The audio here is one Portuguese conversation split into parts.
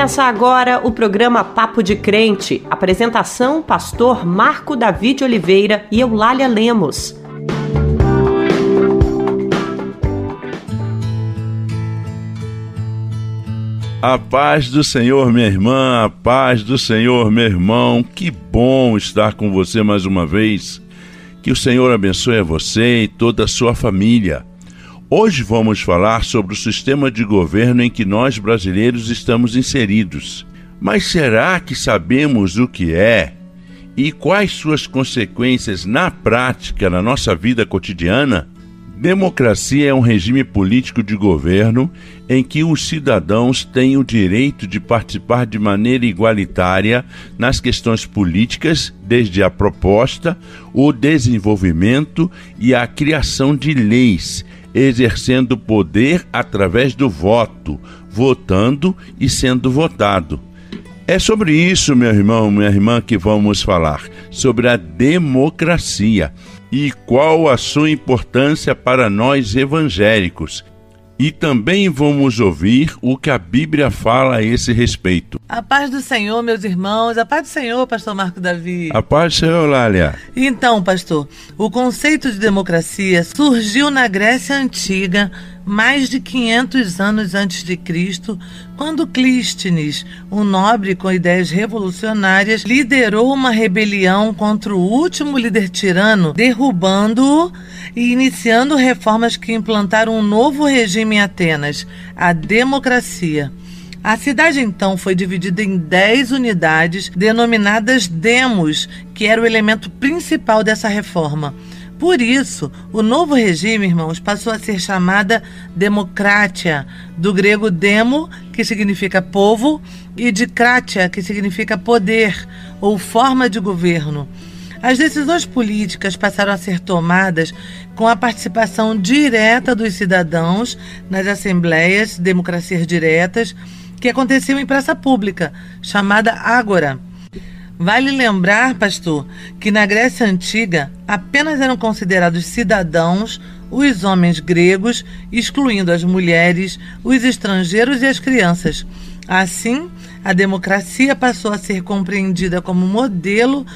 Começa agora o programa Papo de Crente. Apresentação: Pastor Marco David Oliveira e Eulália Lemos. A paz do Senhor, minha irmã, a paz do Senhor, meu irmão. Que bom estar com você mais uma vez. Que o Senhor abençoe a você e toda a sua família. Hoje vamos falar sobre o sistema de governo em que nós brasileiros estamos inseridos. Mas será que sabemos o que é e quais suas consequências na prática na nossa vida cotidiana? Democracia é um regime político de governo em que os cidadãos têm o direito de participar de maneira igualitária nas questões políticas, desde a proposta, o desenvolvimento e a criação de leis exercendo poder através do voto, votando e sendo votado. É sobre isso, meu irmão, minha irmã, que vamos falar, sobre a democracia e qual a sua importância para nós evangélicos. E também vamos ouvir o que a Bíblia fala a esse respeito. A paz do Senhor, meus irmãos. A paz do Senhor, pastor Marco Davi. A paz do Senhor, Lália. Então, pastor, o conceito de democracia surgiu na Grécia Antiga, mais de 500 anos antes de Cristo, quando Clístenes, um nobre com ideias revolucionárias, liderou uma rebelião contra o último líder tirano, derrubando-o e iniciando reformas que implantaram um novo regime em Atenas, a democracia. A cidade então foi dividida em 10 unidades denominadas demos, que era o elemento principal dessa reforma. Por isso, o novo regime, irmãos, passou a ser chamada democratia, do grego demo, que significa povo, e de kratia, que significa poder ou forma de governo. As decisões políticas passaram a ser tomadas com a participação direta dos cidadãos nas assembleias, democracias diretas, que aconteciam em praça pública, chamada Ágora. Vale lembrar, pastor, que na Grécia Antiga apenas eram considerados cidadãos os homens gregos, excluindo as mulheres, os estrangeiros e as crianças. Assim, a democracia passou a ser compreendida como modelo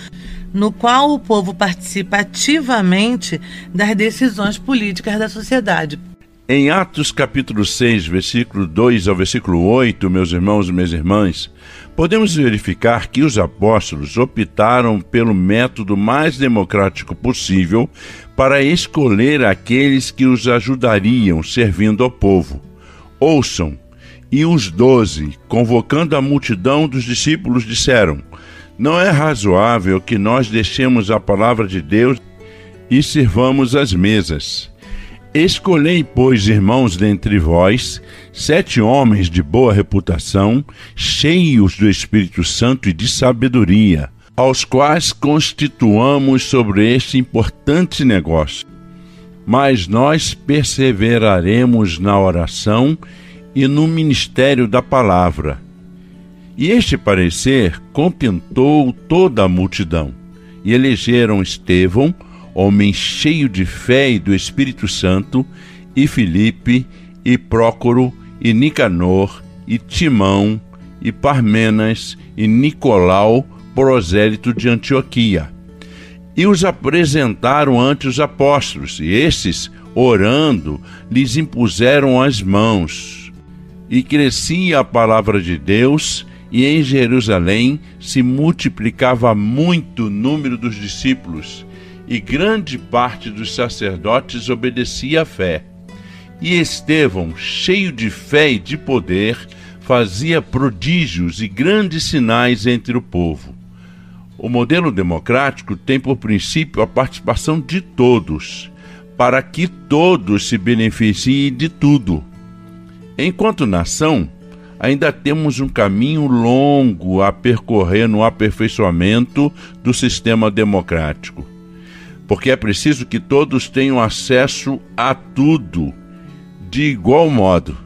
no qual o povo participa ativamente das decisões políticas da sociedade. Em Atos capítulo 6, versículo 2 ao versículo 8, meus irmãos e minhas irmãs, podemos verificar que os apóstolos optaram pelo método mais democrático possível para escolher aqueles que os ajudariam servindo ao povo. Ouçam, e os doze, convocando a multidão dos discípulos, disseram: não é razoável que nós deixemos a palavra de Deus e sirvamos as mesas. Escolhei, pois, irmãos dentre vós, sete homens de boa reputação, cheios do Espírito Santo e de sabedoria, aos quais constituamos sobre este importante negócio. Mas nós perseveraremos na oração e no ministério da palavra. E este parecer contentou toda a multidão. E elegeram Estevão, homem cheio de fé e do Espírito Santo, e Filipe, e Prócoro, e Nicanor, e Timão, e Parmenas, e Nicolau, prosélito de Antioquia. E os apresentaram ante os apóstolos, e esses, orando, lhes impuseram as mãos. E crescia a palavra de Deus, e em Jerusalém se multiplicava muito o número dos discípulos, e grande parte dos sacerdotes obedecia à fé. E Estevão, cheio de fé e de poder, fazia prodígios e grandes sinais entre o povo. O modelo democrático tem por princípio a participação de todos, para que todos se beneficiem de tudo. Enquanto nação, ainda temos um caminho longo a percorrer no aperfeiçoamento do sistema democrático. Porque é preciso que todos tenham acesso a tudo de igual modo,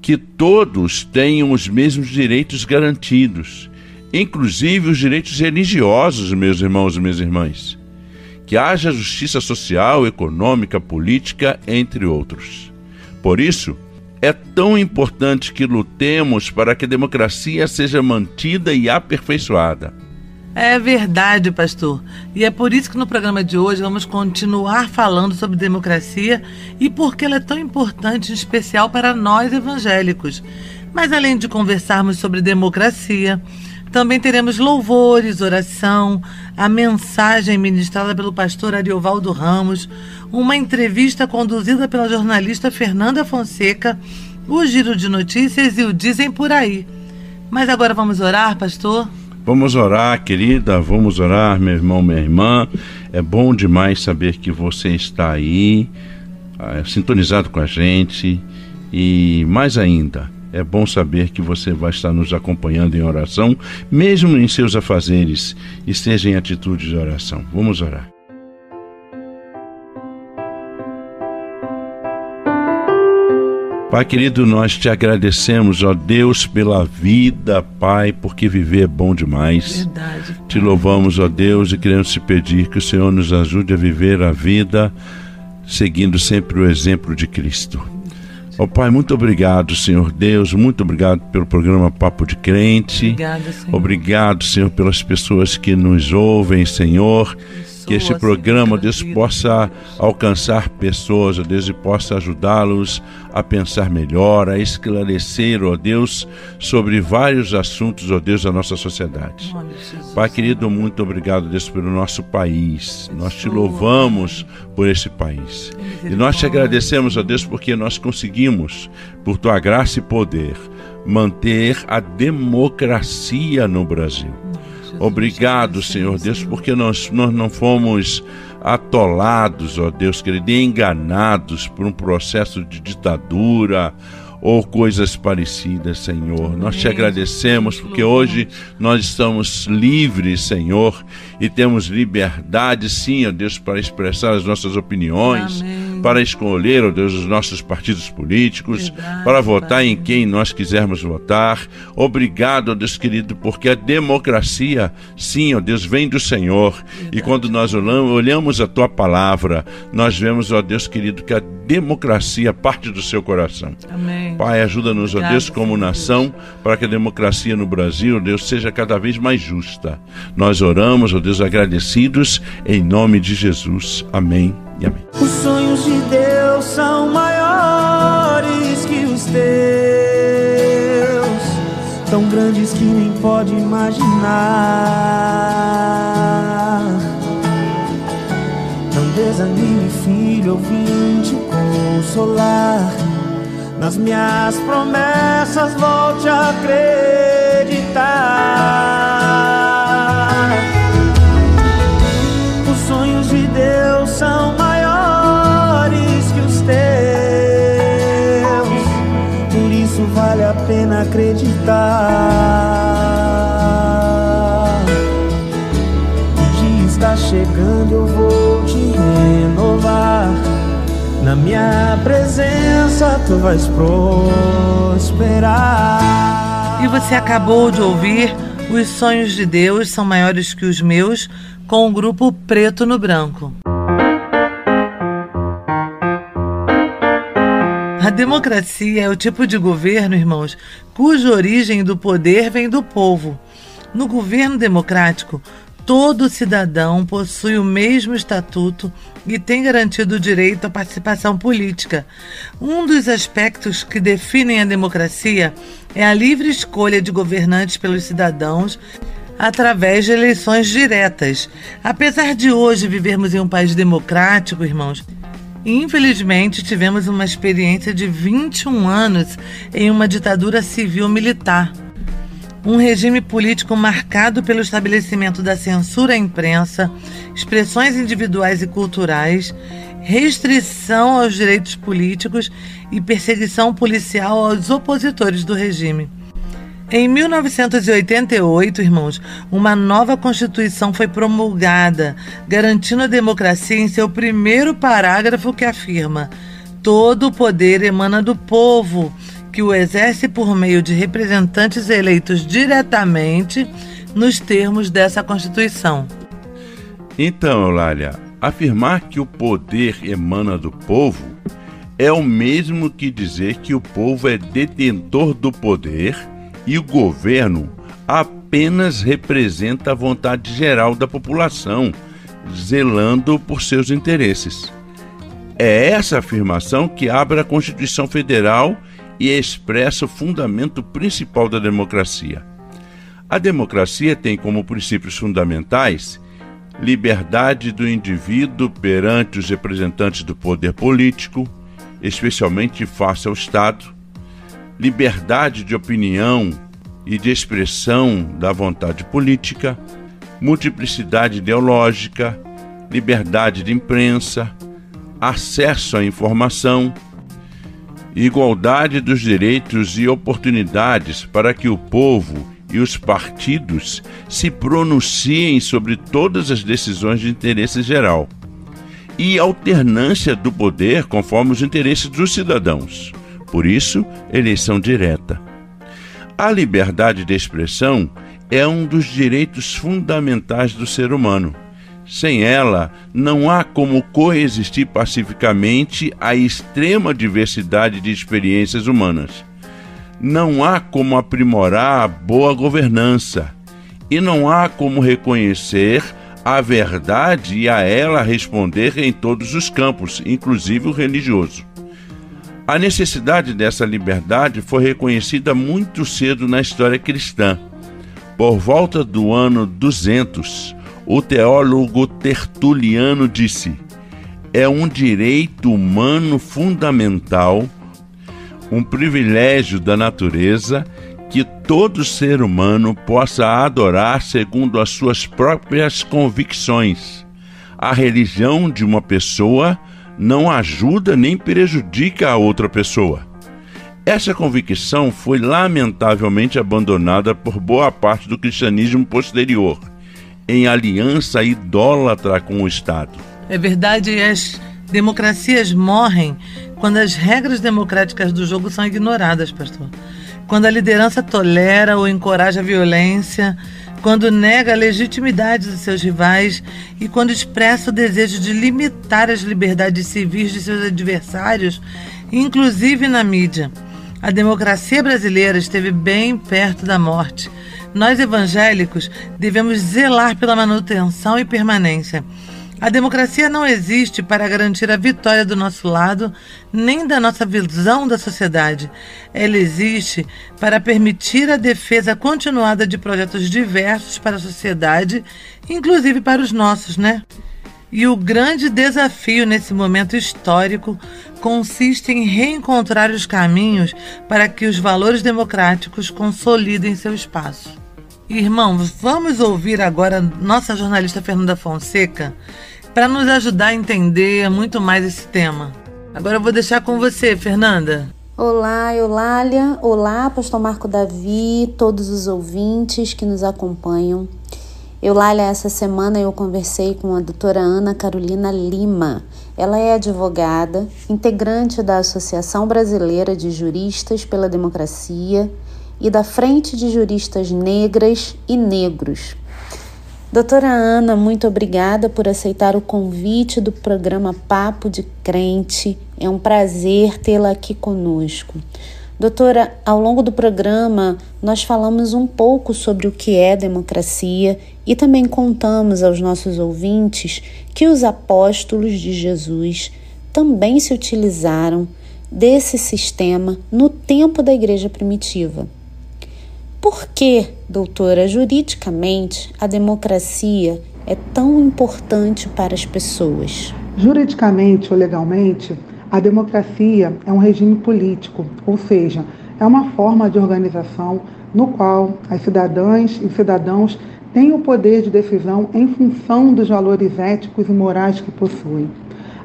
que todos tenham os mesmos direitos garantidos, inclusive os direitos religiosos, meus irmãos e minhas irmãs. Que haja justiça social, econômica, política, entre outros. Por isso, é tão importante que lutemos para que a democracia seja mantida e aperfeiçoada. É verdade, pastor. E é por isso que no programa de hoje vamos continuar falando sobre democracia e por que ela é tão importante, em especial para nós evangélicos. Mas além de conversarmos sobre democracia, também teremos louvores, oração, a mensagem ministrada pelo pastor Ariovaldo Ramos, uma entrevista conduzida pela jornalista Fernanda Fonseca, o giro de notícias e o Dizem por aí. Mas agora vamos orar, pastor? Vamos orar, querida, vamos orar, meu irmão, minha irmã. É bom demais saber que você está aí, é, sintonizado com a gente. E mais ainda, é bom saber que você vai estar nos acompanhando em oração, mesmo em seus afazeres, esteja em atitude de oração. Vamos orar. Pai querido, nós te agradecemos, ó Deus, pela vida, Pai, porque viver é bom demais. Verdade. Te louvamos, ó Deus, e queremos te pedir que o Senhor nos ajude a viver a vida seguindo sempre o exemplo de Cristo. Ó Pai, muito obrigado, Senhor Deus, muito obrigado pelo programa Papo de Crente. Obrigado, Senhor. Obrigado, Senhor, pelas pessoas que nos ouvem, Senhor que este programa, Deus, possa alcançar pessoas, ó Deus, e possa ajudá-los a pensar melhor, a esclarecer, ó Deus, sobre vários assuntos, ó Deus, da nossa sociedade. Pai querido, muito obrigado, Deus, pelo nosso país. Nós te louvamos por esse país. E nós te agradecemos, ó Deus, porque nós conseguimos, por tua graça e poder, manter a democracia no Brasil. Obrigado, Senhor Deus, porque nós, nós não fomos atolados, ó Deus querido, enganados por um processo de ditadura ou coisas parecidas, Senhor. Nós te agradecemos porque hoje nós estamos livres, Senhor, e temos liberdade, sim, ó Deus, para expressar as nossas opiniões. Amém para escolher, ó oh Deus, os nossos partidos políticos, Verdade, para votar pai. em quem nós quisermos votar. Obrigado, ó Deus querido, porque a democracia, sim, ó Deus, vem do Senhor. Verdade. E quando nós olhamos a tua palavra, nós vemos, ó Deus querido, que a democracia parte do seu coração. Amém. Pai, ajuda-nos, ó Deus, como nação, Deus. para que a democracia no Brasil, Deus, seja cada vez mais justa. Nós oramos, ó Deus, agradecidos, em nome de Jesus. Amém e amém. Os sonhos de Deus são maiores que os teus, tão grandes que nem pode imaginar. Não desanime, filho, eu vim te consolar. Nas minhas promessas, volte a acreditar. Os sonhos de Deus são vale a pena acreditar. O dia está chegando, eu vou te renovar. Na minha presença tu vais prosperar. E você acabou de ouvir Os Sonhos de Deus são maiores que os meus com o grupo Preto no Branco. A democracia é o tipo de governo, irmãos, cuja origem do poder vem do povo. No governo democrático, todo cidadão possui o mesmo estatuto e tem garantido o direito à participação política. Um dos aspectos que definem a democracia é a livre escolha de governantes pelos cidadãos através de eleições diretas. Apesar de hoje vivermos em um país democrático, irmãos, Infelizmente, tivemos uma experiência de 21 anos em uma ditadura civil-militar. Um regime político marcado pelo estabelecimento da censura à imprensa, expressões individuais e culturais, restrição aos direitos políticos e perseguição policial aos opositores do regime. Em 1988, irmãos, uma nova Constituição foi promulgada, garantindo a democracia em seu primeiro parágrafo que afirma: todo o poder emana do povo, que o exerce por meio de representantes eleitos diretamente nos termos dessa Constituição. Então, Eulália, afirmar que o poder emana do povo é o mesmo que dizer que o povo é detentor do poder e o governo apenas representa a vontade geral da população, zelando por seus interesses. É essa afirmação que abre a Constituição Federal e expressa o fundamento principal da democracia. A democracia tem como princípios fundamentais liberdade do indivíduo perante os representantes do poder político, especialmente face ao Estado, liberdade de opinião e de expressão da vontade política, multiplicidade ideológica, liberdade de imprensa, acesso à informação, igualdade dos direitos e oportunidades para que o povo e os partidos se pronunciem sobre todas as decisões de interesse geral, e alternância do poder conforme os interesses dos cidadãos. Por isso, eleição direta. A liberdade de expressão é um dos direitos fundamentais do ser humano. Sem ela, não há como coexistir pacificamente a extrema diversidade de experiências humanas. Não há como aprimorar a boa governança. E não há como reconhecer a verdade e a ela responder em todos os campos, inclusive o religioso. A necessidade dessa liberdade foi reconhecida muito cedo na história cristã. Por volta do ano 200, o teólogo Tertuliano disse: é um direito humano fundamental, um privilégio da natureza que todo ser humano possa adorar segundo as suas próprias convicções. A religião de uma pessoa não ajuda nem prejudica a outra pessoa. Essa convicção foi lamentavelmente abandonada por boa parte do cristianismo posterior, em aliança idólatra com o Estado. É verdade, as democracias morrem quando as regras democráticas do jogo são ignoradas, pastor. Quando a liderança tolera ou encoraja a violência, quando nega a legitimidade de seus rivais e quando expressa o desejo de limitar as liberdades civis de seus adversários, inclusive na mídia. A democracia brasileira esteve bem perto da morte. Nós evangélicos devemos zelar pela manutenção e permanência. A democracia não existe para garantir a vitória do nosso lado, nem da nossa visão da sociedade. Ela existe para permitir a defesa continuada de projetos diversos para a sociedade, inclusive para os nossos, né? E o grande desafio nesse momento histórico consiste em reencontrar os caminhos para que os valores democráticos consolidem seu espaço. Irmãos, vamos ouvir agora nossa jornalista Fernanda Fonseca para nos ajudar a entender muito mais esse tema. Agora eu vou deixar com você, Fernanda. Olá, Eulália. Olá, Pastor Marco Davi, todos os ouvintes que nos acompanham. Eulália, essa semana eu conversei com a doutora Ana Carolina Lima. Ela é advogada, integrante da Associação Brasileira de Juristas pela Democracia e da Frente de Juristas Negras e Negros. Doutora Ana, muito obrigada por aceitar o convite do programa Papo de Crente. É um prazer tê-la aqui conosco. Doutora, ao longo do programa, nós falamos um pouco sobre o que é democracia e também contamos aos nossos ouvintes que os apóstolos de Jesus também se utilizaram desse sistema no tempo da igreja primitiva. Por que, doutora, juridicamente a democracia é tão importante para as pessoas? Juridicamente ou legalmente, a democracia é um regime político, ou seja, é uma forma de organização no qual as cidadãs e cidadãos têm o poder de decisão em função dos valores éticos e morais que possuem.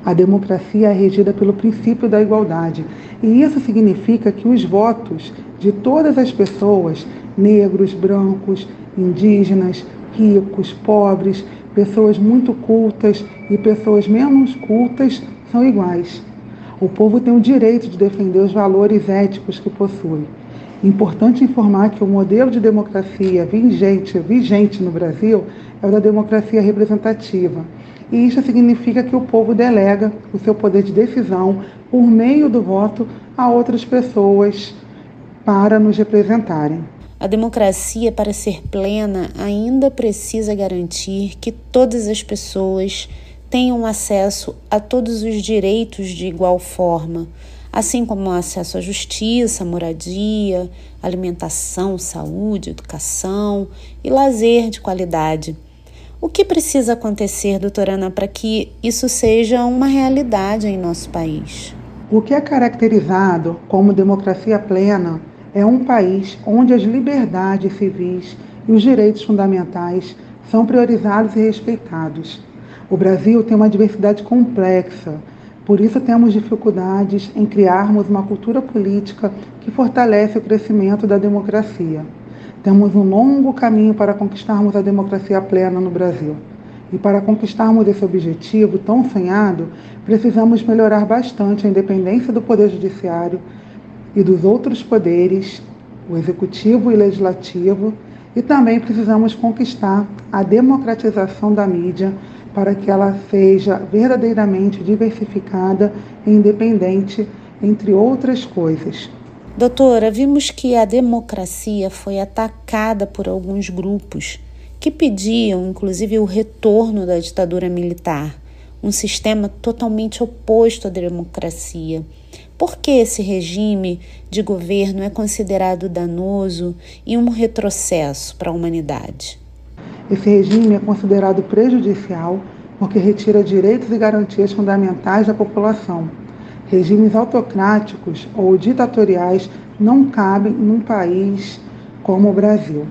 A democracia é regida pelo princípio da igualdade, e isso significa que os votos de todas as pessoas negros, brancos, indígenas, ricos, pobres, pessoas muito cultas e pessoas menos cultas são iguais. O povo tem o direito de defender os valores éticos que possui. Importante informar que o modelo de democracia vigente, vigente no Brasil é o da democracia representativa. E isso significa que o povo delega o seu poder de decisão por meio do voto a outras pessoas para nos representarem. A democracia, para ser plena, ainda precisa garantir que todas as pessoas tenham acesso a todos os direitos de igual forma, assim como acesso à justiça, moradia, alimentação, saúde, educação e lazer de qualidade. O que precisa acontecer, doutora Ana, para que isso seja uma realidade em nosso país? O que é caracterizado como democracia plena é um país onde as liberdades civis e os direitos fundamentais são priorizados e respeitados. O Brasil tem uma diversidade complexa, por isso temos dificuldades em criarmos uma cultura política que fortalece o crescimento da democracia. Temos um longo caminho para conquistarmos a democracia plena no Brasil. E para conquistarmos esse objetivo tão sonhado, precisamos melhorar bastante a independência do Poder Judiciário e dos outros poderes, o Executivo e Legislativo, e também precisamos conquistar a democratização da mídia para que ela seja verdadeiramente diversificada e independente, entre outras coisas. Doutora, vimos que a democracia foi atacada por alguns grupos que pediam, inclusive, o retorno da ditadura militar, um sistema totalmente oposto à democracia. Por que esse regime de governo é considerado danoso e um retrocesso para a humanidade? Esse regime é considerado prejudicial porque retira direitos e garantias fundamentais da população Regimes autocráticos ou ditatoriais não cabem num país como o Brasil.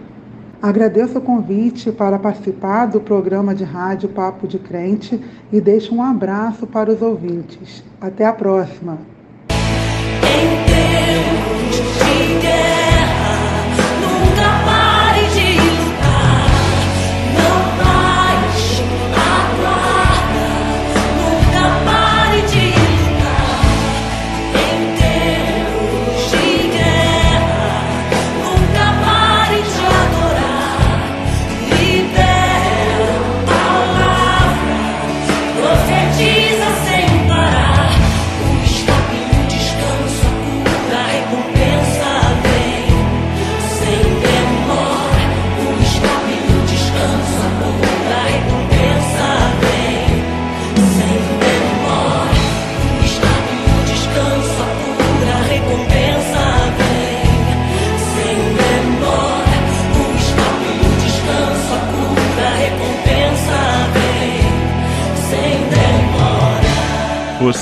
Agradeço o convite para participar do programa de rádio Papo de Crente e deixo um abraço para os ouvintes. Até a próxima.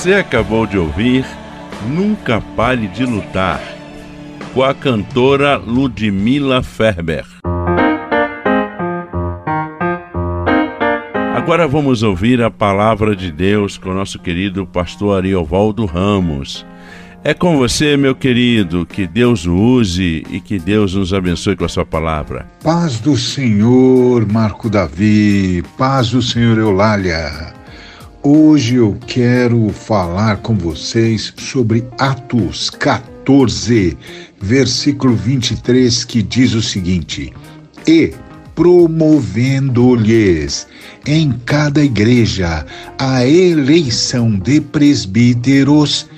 Você acabou de ouvir Nunca Pare de Lutar, com a cantora Ludmila Ferber. Agora vamos ouvir a palavra de Deus com nosso querido pastor Ariovaldo Ramos. É com você, meu querido, que Deus o use e que Deus nos abençoe com a sua palavra. Paz do Senhor, Marco Davi, paz do Senhor Eulália. Hoje eu quero falar com vocês sobre Atos 14, versículo 23, que diz o seguinte: E promovendo-lhes em cada igreja a eleição de presbíteros,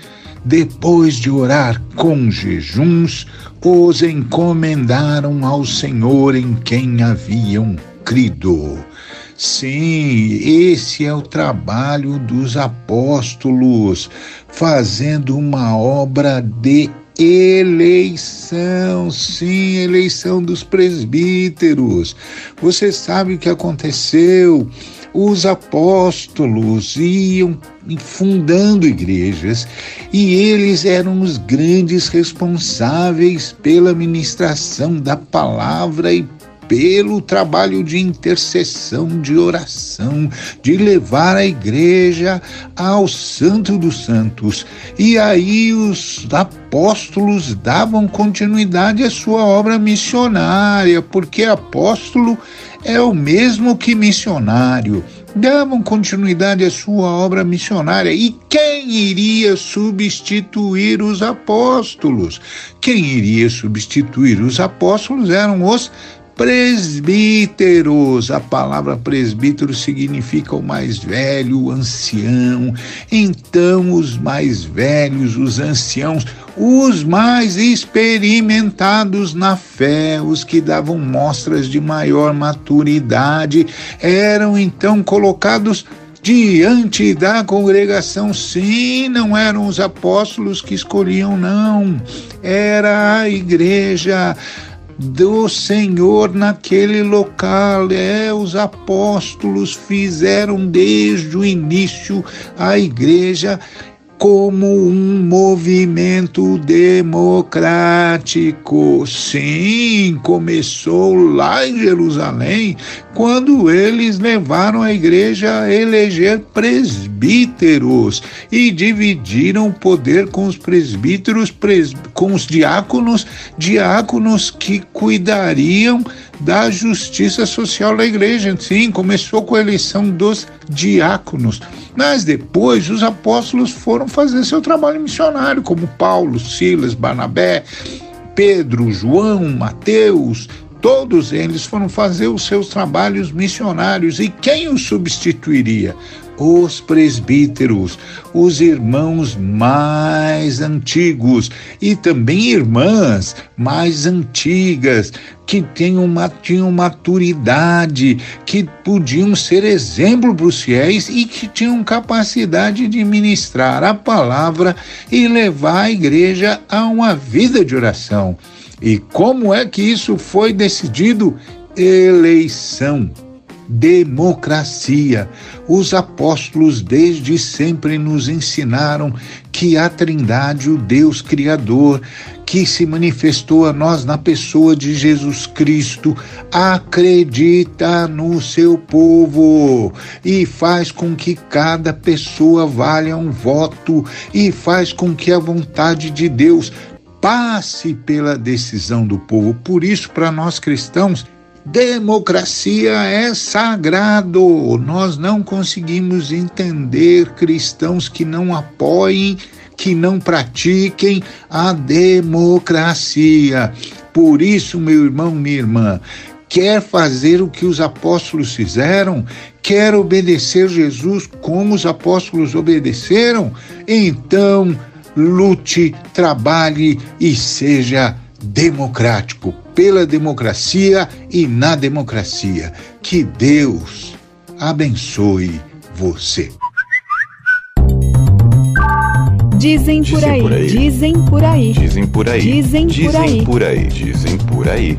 depois de orar com jejuns, os encomendaram ao Senhor em quem haviam crido. Sim, esse é o trabalho dos apóstolos, fazendo uma obra de eleição, sim, eleição dos presbíteros. Você sabe o que aconteceu? Os apóstolos iam fundando igrejas e eles eram os grandes responsáveis pela ministração da palavra e pelo trabalho de intercessão, de oração, de levar a igreja ao Santo dos Santos. E aí os apóstolos davam continuidade à sua obra missionária, porque apóstolo é o mesmo que missionário davam continuidade à sua obra missionária. E quem iria substituir os apóstolos? Quem iria substituir os apóstolos eram os presbíteros. A palavra presbítero significa o mais velho, o ancião. Então, os mais velhos, os anciãos, os mais experimentados na fé, os que davam mostras de maior maturidade, eram então colocados diante da congregação. Sim, não eram os apóstolos que escolhiam, não. Era a igreja do Senhor naquele local. É, os apóstolos fizeram desde o início a igreja como um movimento democrático. Sim, começou lá em Jerusalém, quando eles levaram a igreja a eleger presbíteros e dividiram o poder com os presbíteros, pres... com os diáconos, diáconos que cuidariam da justiça social da igreja. Sim, começou com a eleição dos diáconos. Mas depois os apóstolos foram fazer seu trabalho missionário, como Paulo, Silas, Barnabé, Pedro, João, Mateus, todos eles foram fazer os seus trabalhos missionários. E quem os substituiria? Os presbíteros, os irmãos mais antigos e também irmãs mais antigas, que tinham, uma, tinham maturidade, que podiam ser exemplo para os fiéis e que tinham capacidade de ministrar a palavra e levar a igreja a uma vida de oração. E como é que isso foi decidido? Eleição democracia. Os apóstolos desde sempre nos ensinaram que a Trindade, o Deus Criador, que se manifestou a nós na pessoa de Jesus Cristo, acredita no seu povo e faz com que cada pessoa valha um voto e faz com que a vontade de Deus passe pela decisão do povo. Por isso, para nós cristãos, Democracia é sagrado. Nós não conseguimos entender cristãos que não apoiem, que não pratiquem a democracia. Por isso, meu irmão, minha irmã, quer fazer o que os apóstolos fizeram, quer obedecer Jesus como os apóstolos obedeceram, então lute, trabalhe e seja democrático, pela democracia e na democracia. Que Deus abençoe você. Dizem por aí, dizem por aí, dizem por aí, dizem por aí, dizem por aí, dizem por aí.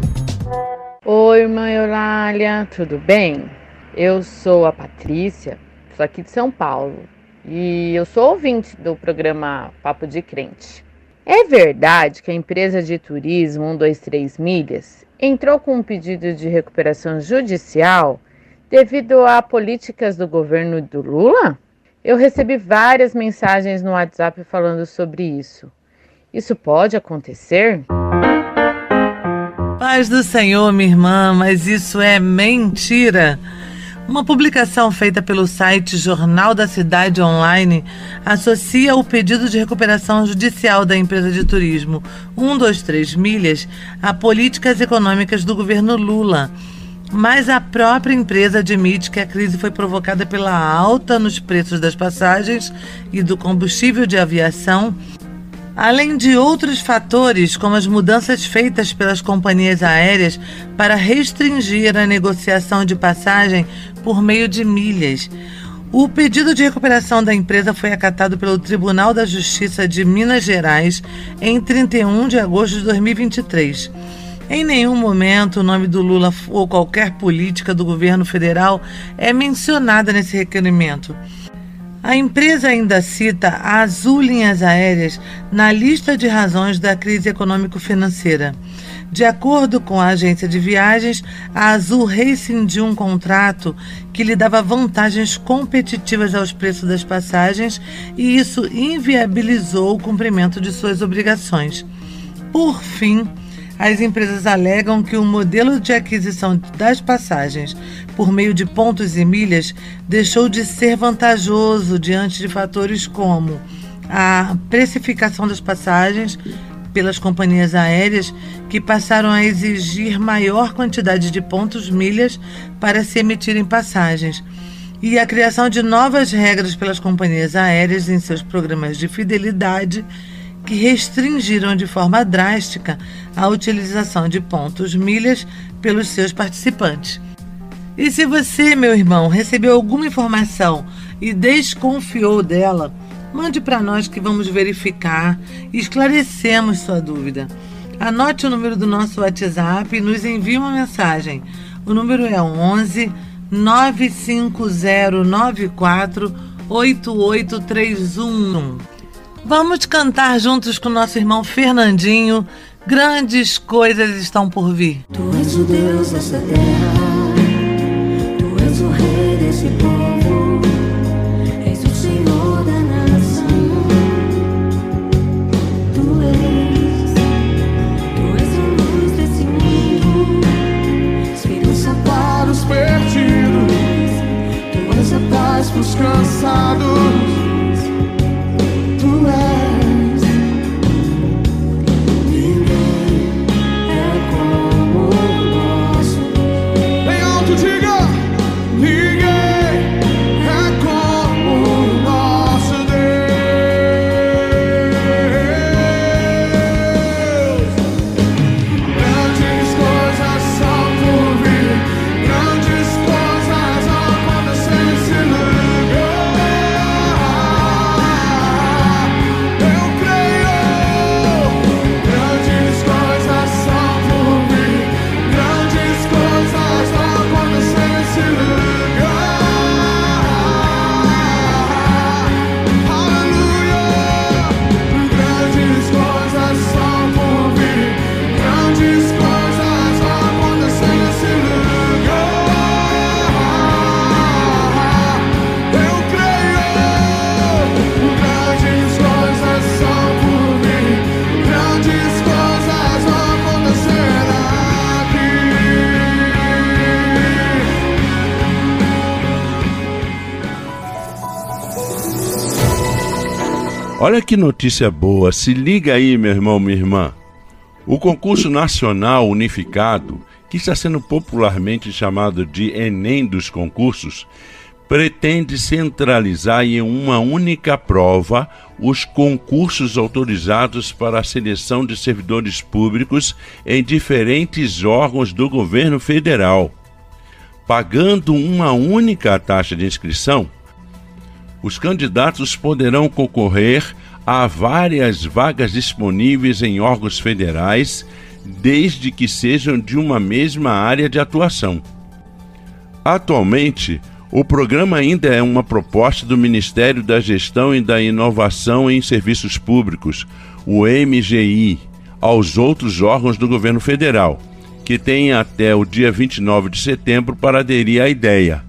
Oi, irmã Eulália, tudo bem? Eu sou a Patrícia, sou aqui de São Paulo e eu sou ouvinte do programa Papo de Crente. É verdade que a empresa de turismo 123 Milhas entrou com um pedido de recuperação judicial devido a políticas do governo do Lula? Eu recebi várias mensagens no WhatsApp falando sobre isso. Isso pode acontecer? Paz do Senhor, minha irmã, mas isso é mentira. Uma publicação feita pelo site Jornal da Cidade Online associa o pedido de recuperação judicial da empresa de turismo 123 Milhas a políticas econômicas do governo Lula. Mas a própria empresa admite que a crise foi provocada pela alta nos preços das passagens e do combustível de aviação além de outros fatores, como as mudanças feitas pelas companhias aéreas para restringir a negociação de passagem por meio de milhas. O pedido de recuperação da empresa foi acatado pelo Tribunal da Justiça de Minas Gerais em 31 de agosto de 2023. Em nenhum momento o nome do Lula ou qualquer política do governo federal é mencionada nesse requerimento. A empresa ainda cita a Azul Linhas Aéreas na lista de razões da crise econômico-financeira. De acordo com a agência de viagens, a Azul rescindiu um contrato que lhe dava vantagens competitivas aos preços das passagens e isso inviabilizou o cumprimento de suas obrigações. Por fim, as empresas alegam que o modelo de aquisição das passagens por meio de pontos e milhas deixou de ser vantajoso diante de fatores como a precificação das passagens, pelas companhias aéreas que passaram a exigir maior quantidade de pontos milhas para se emitirem passagens, e a criação de novas regras pelas companhias aéreas em seus programas de fidelidade que restringiram de forma drástica a utilização de pontos milhas pelos seus participantes. E se você, meu irmão, recebeu alguma informação e desconfiou dela, mande para nós que vamos verificar e esclarecemos sua dúvida. Anote o número do nosso WhatsApp e nos envie uma mensagem. O número é 11 95094 8831. Vamos cantar juntos com nosso irmão Fernandinho. Grandes coisas estão por vir. Tu és o Deus dessa terra, tu és o rei desse povo, és o Senhor da nação. Tu és, tu és a luz desse mundo, esperança para os perdidos, tu és a paz para os cansados. Olha que notícia boa, se liga aí, meu irmão, minha irmã. O concurso nacional unificado, que está sendo popularmente chamado de Enem dos concursos, pretende centralizar em uma única prova os concursos autorizados para a seleção de servidores públicos em diferentes órgãos do governo federal. Pagando uma única taxa de inscrição, os candidatos poderão concorrer a várias vagas disponíveis em órgãos federais, desde que sejam de uma mesma área de atuação. Atualmente, o programa ainda é uma proposta do Ministério da Gestão e da Inovação em Serviços Públicos, o MGI, aos outros órgãos do governo federal, que têm até o dia 29 de setembro para aderir à ideia.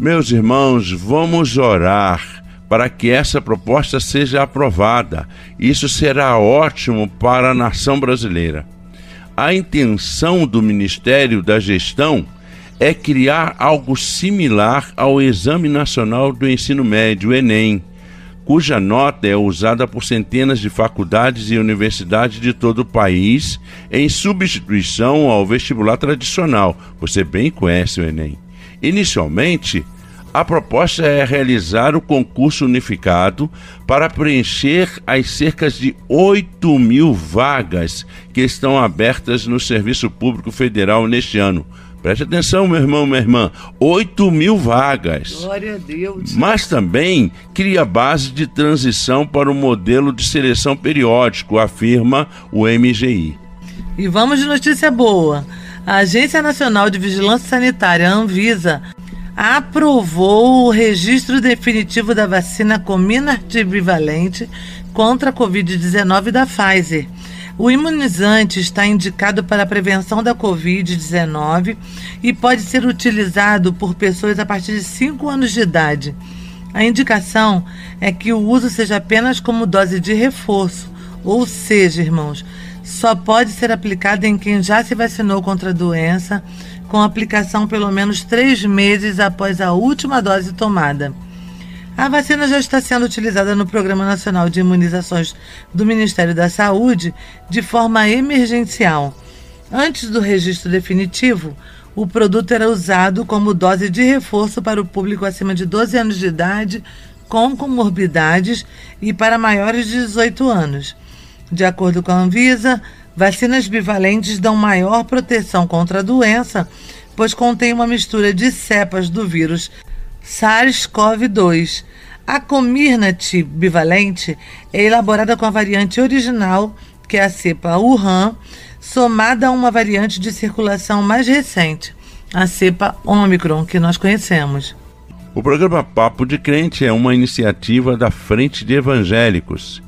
Meus irmãos, vamos orar para que essa proposta seja aprovada. Isso será ótimo para a nação brasileira. A intenção do Ministério da Gestão é criar algo similar ao Exame Nacional do Ensino Médio, Enem, cuja nota é usada por centenas de faculdades e universidades de todo o país em substituição ao vestibular tradicional. Você bem conhece o Enem. Inicialmente, a proposta é realizar o concurso unificado para preencher as cerca de 8 mil vagas que estão abertas no Serviço Público Federal neste ano. Preste atenção, meu irmão, minha irmã. 8 mil vagas. Glória a Deus. Mas também cria base de transição para o modelo de seleção periódico, afirma o MGI. E vamos de notícia boa. A Agência Nacional de Vigilância Sanitária, Anvisa, aprovou o registro definitivo da vacina Comirnaty bivalente contra a Covid-19 da Pfizer. O imunizante está indicado para a prevenção da Covid-19 e pode ser utilizado por pessoas a partir de 5 anos de idade. A indicação é que o uso seja apenas como dose de reforço, ou seja, irmãos, só pode ser aplicado em quem já se vacinou contra a doença com aplicação pelo menos três meses após a última dose tomada. A vacina já está sendo utilizada no Programa Nacional de Imunizações do Ministério da Saúde de forma emergencial. Antes do registro definitivo, o produto era usado como dose de reforço para o público acima de 12 anos de idade com comorbidades e para maiores de 18 anos. De acordo com a Anvisa, vacinas bivalentes dão maior proteção contra a doença, pois contém uma mistura de cepas do vírus SARS-CoV-2. A Comirnaty bivalente é elaborada com a variante original, que é a cepa Wuhan, somada a uma variante de circulação mais recente, a cepa Omicron, que nós conhecemos. O programa Papo de Crente é uma iniciativa da Frente de Evangélicos.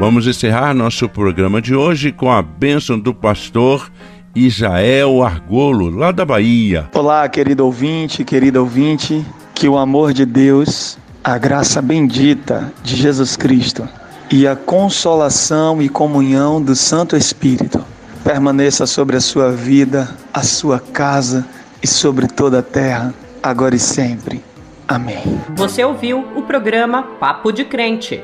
Vamos encerrar nosso programa de hoje com a bênção do pastor Isael Argolo, lá da Bahia. Olá, querido ouvinte, querido ouvinte, que o amor de Deus, a graça bendita de Jesus Cristo e a consolação e comunhão do Santo Espírito permaneça sobre a sua vida, a sua casa e sobre toda a terra, agora e sempre. Amém. Você ouviu o programa Papo de Crente